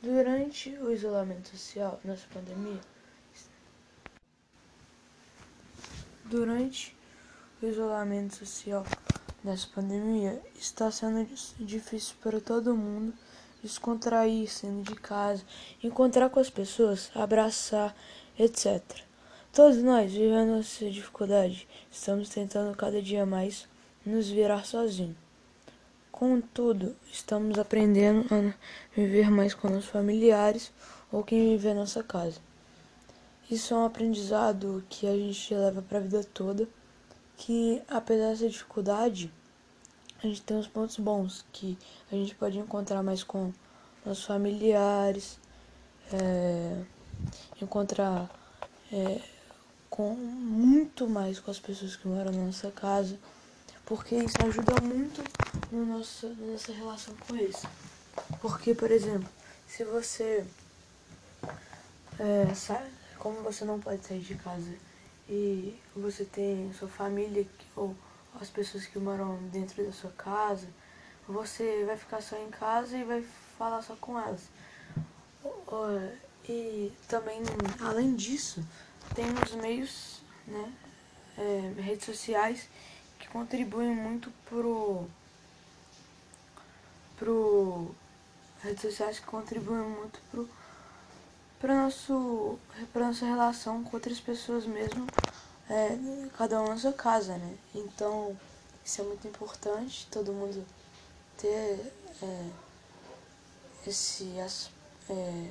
Durante o isolamento social nessa pandemia, durante o isolamento social nessa pandemia, está sendo difícil para todo mundo descontrair, saindo de casa, encontrar com as pessoas, abraçar, etc. Todos nós, vivendo essa dificuldade, estamos tentando cada dia mais nos virar sozinhos. Contudo, estamos aprendendo a viver mais com nossos familiares ou quem vive em nossa casa. Isso é um aprendizado que a gente leva para a vida toda, que apesar dessa dificuldade, a gente tem uns pontos bons, que a gente pode encontrar mais com nossos familiares, é, encontrar é, com muito mais com as pessoas que moram na nossa casa porque isso ajuda muito no nosso, na nossa relação com eles. Porque, por exemplo, se você é, sabe, como você não pode sair de casa e você tem sua família ou as pessoas que moram dentro da sua casa, você vai ficar só em casa e vai falar só com elas. E também, além disso, tem os meios, né, é, redes sociais que contribuem muito pro pro redes sociais que contribuem muito pro para nosso para nossa relação com outras pessoas mesmo é, cada um na sua casa né então isso é muito importante todo mundo ter é, esse é,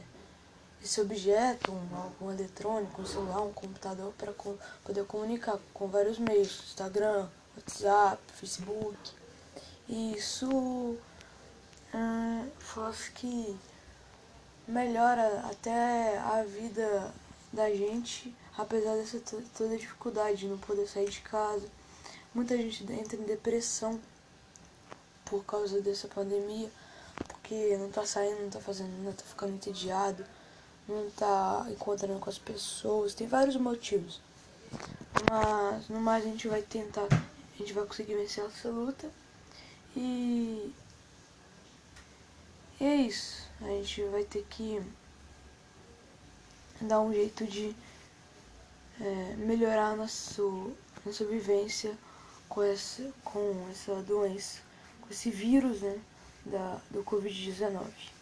esse objeto, um, algum eletrônico, um celular, um computador para co poder comunicar com vários meios, Instagram, WhatsApp, Facebook. E isso hum, faz que melhora até a vida da gente, apesar dessa toda dificuldade de não poder sair de casa. Muita gente entra em depressão por causa dessa pandemia, porque não tá saindo, não tá fazendo nada, tá ficando entediado, não tá encontrando com as pessoas, tem vários motivos. Mas no mais a gente vai tentar a gente vai conseguir vencer essa luta. E, e é isso. A gente vai ter que dar um jeito de é, melhorar nossa, nossa vivência com essa, com essa doença, com esse vírus né, da, do Covid-19.